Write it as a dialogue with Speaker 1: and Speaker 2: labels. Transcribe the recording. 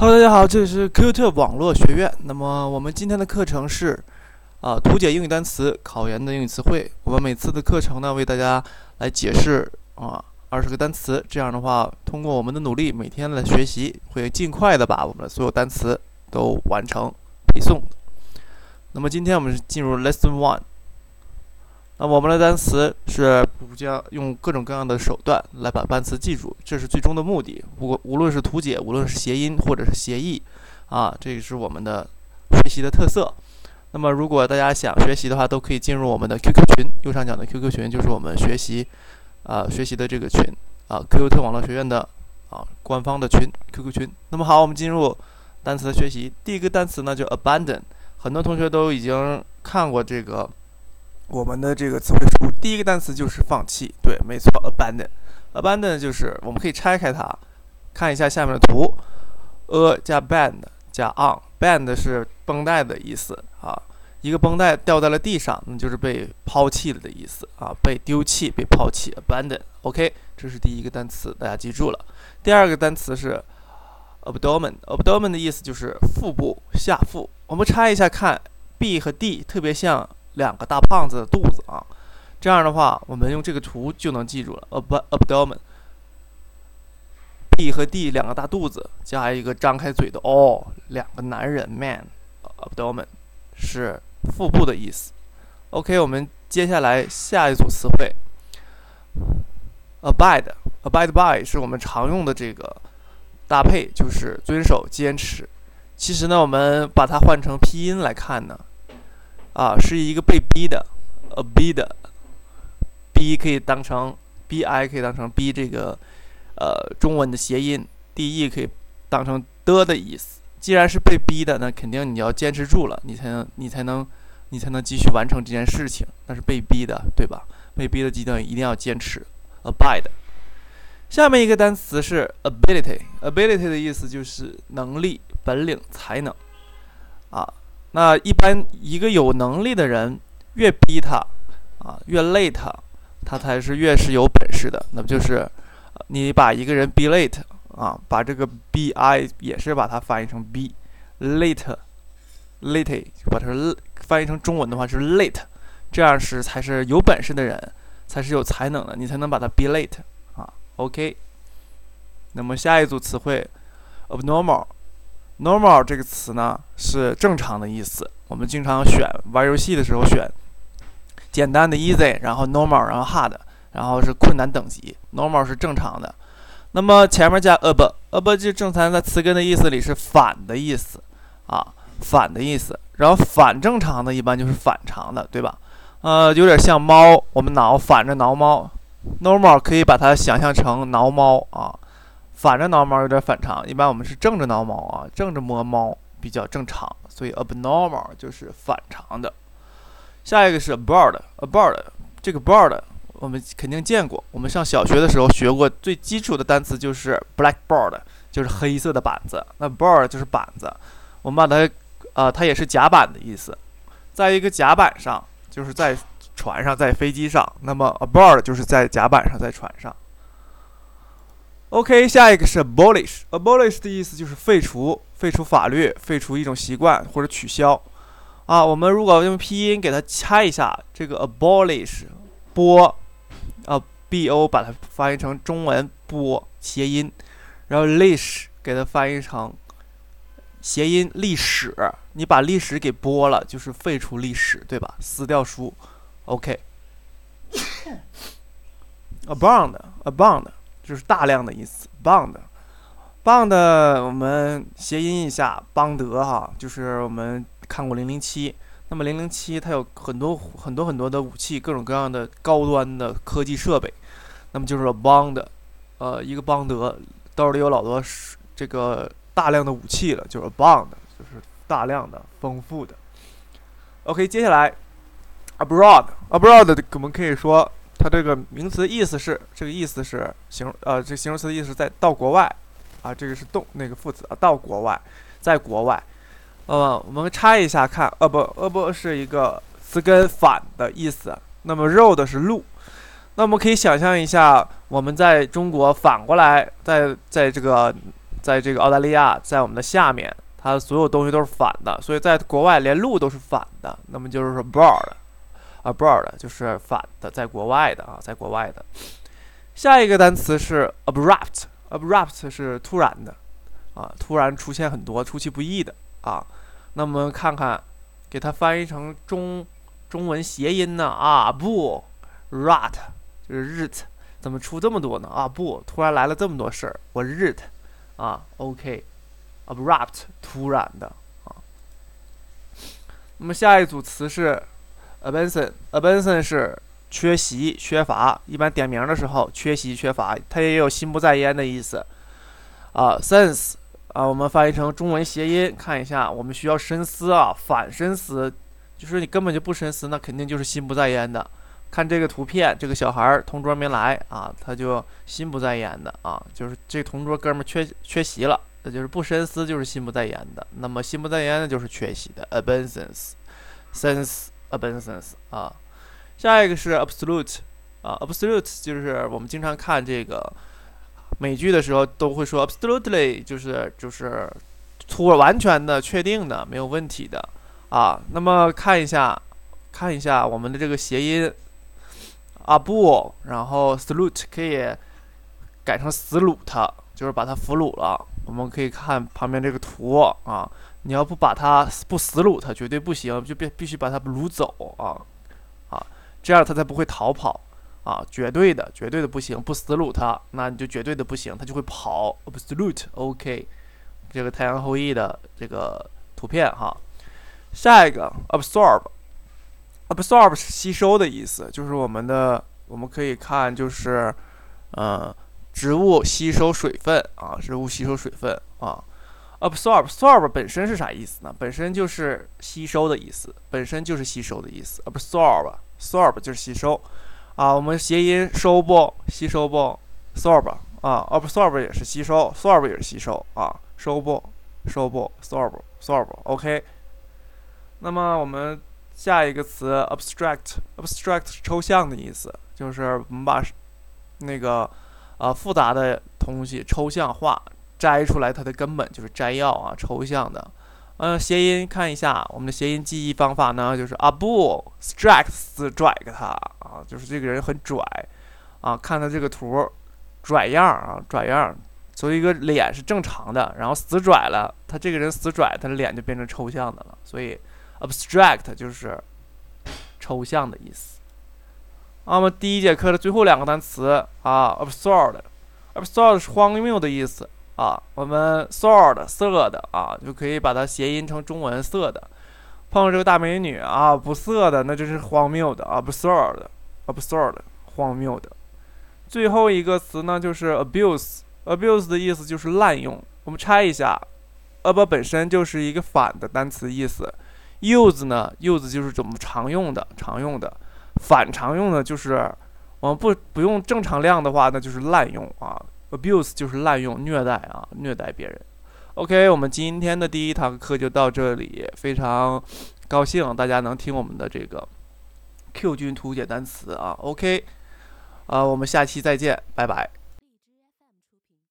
Speaker 1: Hello，大家好，这里是 Q 特网络学院。那么我们今天的课程是啊图解英语单词考研的英语词汇。我们每次的课程呢，为大家来解释啊二十个单词。这样的话，通过我们的努力，每天的学习，会尽快的把我们的所有单词都完成背诵。那么今天我们是进入 Lesson One。那我们的单词是不将用各种各样的手段来把单词记住，这是最终的目的。无无论是图解，无论是谐音或者是协议，啊，这个是我们的学习的特色。那么，如果大家想学习的话，都可以进入我们的 QQ 群，右上角的 QQ 群就是我们学习啊学习的这个群啊，QQ 特网络学院的啊官方的群 QQ 群。那么好，我们进入单词的学习。第一个单词呢，就 abandon，很多同学都已经看过这个。我们的这个词汇书第一个单词就是放弃，对，没错，abandon，abandon 就是我们可以拆开它，看一下下面的图，a 加 band 加 on，band 是绷带的意思啊，一个绷带掉在了地上，那就是被抛弃了的意思啊，被丢弃、被抛弃，abandon，OK，这是第一个单词，大家记住了。第二个单词是 abdomen，abdomen 的意思就是腹部、下腹。我们拆一下看，b 和 d 特别像。两个大胖子的肚子啊，这样的话，我们用这个图就能记住了。ab abdomen，B 和 D 两个大肚子加一个张开嘴的 o，，两个男人 man abdomen 是腹部的意思。OK，我们接下来下一组词汇，abide abide by 是我们常用的这个搭配，就是遵守、坚持。其实呢，我们把它换成拼音来看呢。啊，是一个被逼的，a b 的，b 可以当成 bi 可以当成逼这个呃中文的谐音，de 可以当成的的意思。既然是被逼的，那肯定你要坚持住了，你才能你才能你才能继续完成这件事情。那是被逼的，对吧？被逼的阶段一定要坚持，abide。下面一个单词是 ability，ability 的意思就是能力、本领、才能啊。那一般一个有能力的人，越逼他，啊，越累他，他才是越是有本事的。那么就是，你把一个人逼 late 啊，把这个 b i 也是把它翻译成 b late，late 把它翻译成中文的话是 late，这样是才是有本事的人，才是有才能的，你才能把它 be late 啊。OK，那么下一组词汇 abnormal。Normal 这个词呢是正常的意思。我们经常选玩游戏的时候选简单的 easy，然后 normal，然后 hard，然后是困难等级。Normal 是正常的。那么前面加 ab，ab 就正常在词根的意思里是反的意思啊，反的意思。然后反正常的一般就是反常的，对吧？呃，有点像猫，我们挠反着挠猫。Normal 可以把它想象成挠猫啊。反着挠猫有点反常，一般我们是正着挠猫啊，正着摸猫比较正常，所以 abnormal 就是反常的。下一个是 board，a board 这个 board 我们肯定见过，我们上小学的时候学过，最基础的单词就是 blackboard，就是黑色的板子。那 board 就是板子，我们把它，呃，它也是甲板的意思，在一个甲板上，就是在船上，在飞机上，那么 aboard 就是在甲板上，在船上。OK，下一个是 abolish，abolish 的意思就是废除、废除法律、废除一种习惯或者取消。啊，我们如果用拼音给它拆一下，这个 abolish，剥，啊，bo 把它翻译成中文剥谐音，然后 lish 给它翻译成谐音历史，你把历史给剥了，就是废除历史，对吧？撕掉书。OK，abound，abound。就是大量的意思，bond，bond，我们谐音一下，邦德哈，就是我们看过零零七，那么零零七它有很多很多很多的武器，各种各样的高端的科技设备，那么就是 bond，呃，一个邦德兜里有老多这个大量的武器了，就是 bond，就是大量的丰富的。OK，接下来，abroad，abroad，我们可以说。它这个名词的意思是，这个意思是形呃，这形容词的意思是在到国外，啊，这个是动那个副词啊，到国外，在国外，呃，我们拆一下看，呃不，呃不是一个词根反的意思，那么 road 是路，那我们可以想象一下，我们在中国反过来，在在这个在这个澳大利亚，在我们的下面，它所有东西都是反的，所以在国外连路都是反的。那么就是说 board abroad 就是反的，在国外的啊，在国外的。下一个单词是 abrupt，abrupt 是突然的啊，突然出现很多出其不意的啊。那么看看，给它翻译成中中文谐音呢啊不，rat 就是日。怎么出这么多呢？啊不，突然来了这么多事儿，我日它，啊，OK，abrupt，突然的啊。那么下一组词是 absent，absent 是缺席、缺乏。一般点名的时候，缺席、缺乏，它也有心不在焉的意思。啊，sense，啊，我们翻译成中文谐音，看一下，我们需要深思啊，反深思，就是你根本就不深思，那肯定就是心不在焉的。看这个图片，这个小孩儿同桌没来啊，他就心不在焉的啊，就是这同桌哥们儿缺缺席了，那就是不深思，就是心不在焉的。那么心不在焉的就是缺席的，absence，sense absence 啊。下一个是 absolute 啊，absolute 就是我们经常看这个美剧的时候都会说 absolutely，就是就是突完全的、确定的、没有问题的啊。那么看一下，看一下我们的这个谐音。啊不，然后 salute 可以改成死掳它，就是把它俘虏了。我们可以看旁边这个图啊，你要不把它不死掳它，绝对不行，就必必须把它掳走啊啊，这样它才不会逃跑啊，绝对的，绝对的不行，不死掳它，那你就绝对的不行，它就会跑。Absolute，OK，这个太阳后裔的这个图片哈，下一个 absorb。absorb 是吸收的意思，就是我们的，我们可以看，就是，呃，植物吸收水分啊，植物吸收水分啊。Absorb，absorb 本身是啥意思呢？本身就是吸收的意思，本身就是吸收的意思。absorb，absorb 就是吸收啊。我们谐音收不？吸收不？absorb 啊，absorb 也是吸收，sorb 也是吸收啊。收不？收不？absorb，absorb，OK。那么我们。下一个词 abstract，abstract 是抽象的意思，就是我们把那个啊复杂的东西抽象化，摘出来它的根本就是摘要啊，抽象的。嗯，谐音看一下，我们的谐音记忆方法呢，就是啊不，stract 拽个他啊，就是这个人很拽啊，看他这个图拽样啊，拽样，所以一个脸是正常的，然后死拽了，他这个人死拽，他的脸就变成抽象的了，所以。abstract 就是抽象的意思。那么第一节课的最后两个单词啊，absurd，absurd 是荒谬的意思啊。我们 sword 色的啊，就可以把它谐音成中文色的。碰到这个大美女啊，不色的，那就是荒谬的，absurd，absurd 荒谬的。最后一个词呢，就是 abuse，abuse 的意思就是滥用。我们拆一下，ab 本身就是一个反的单词意思。use 呢？use 就是怎么常用的，常用的。反常用的，就是我们不不用正常量的话，那就是滥用啊。Abuse 就是滥用、虐待啊，虐待别人。OK，我们今天的第一堂课就到这里，非常高兴大家能听我们的这个 Q 君图解单词啊。OK，啊，我们下期再见，拜拜。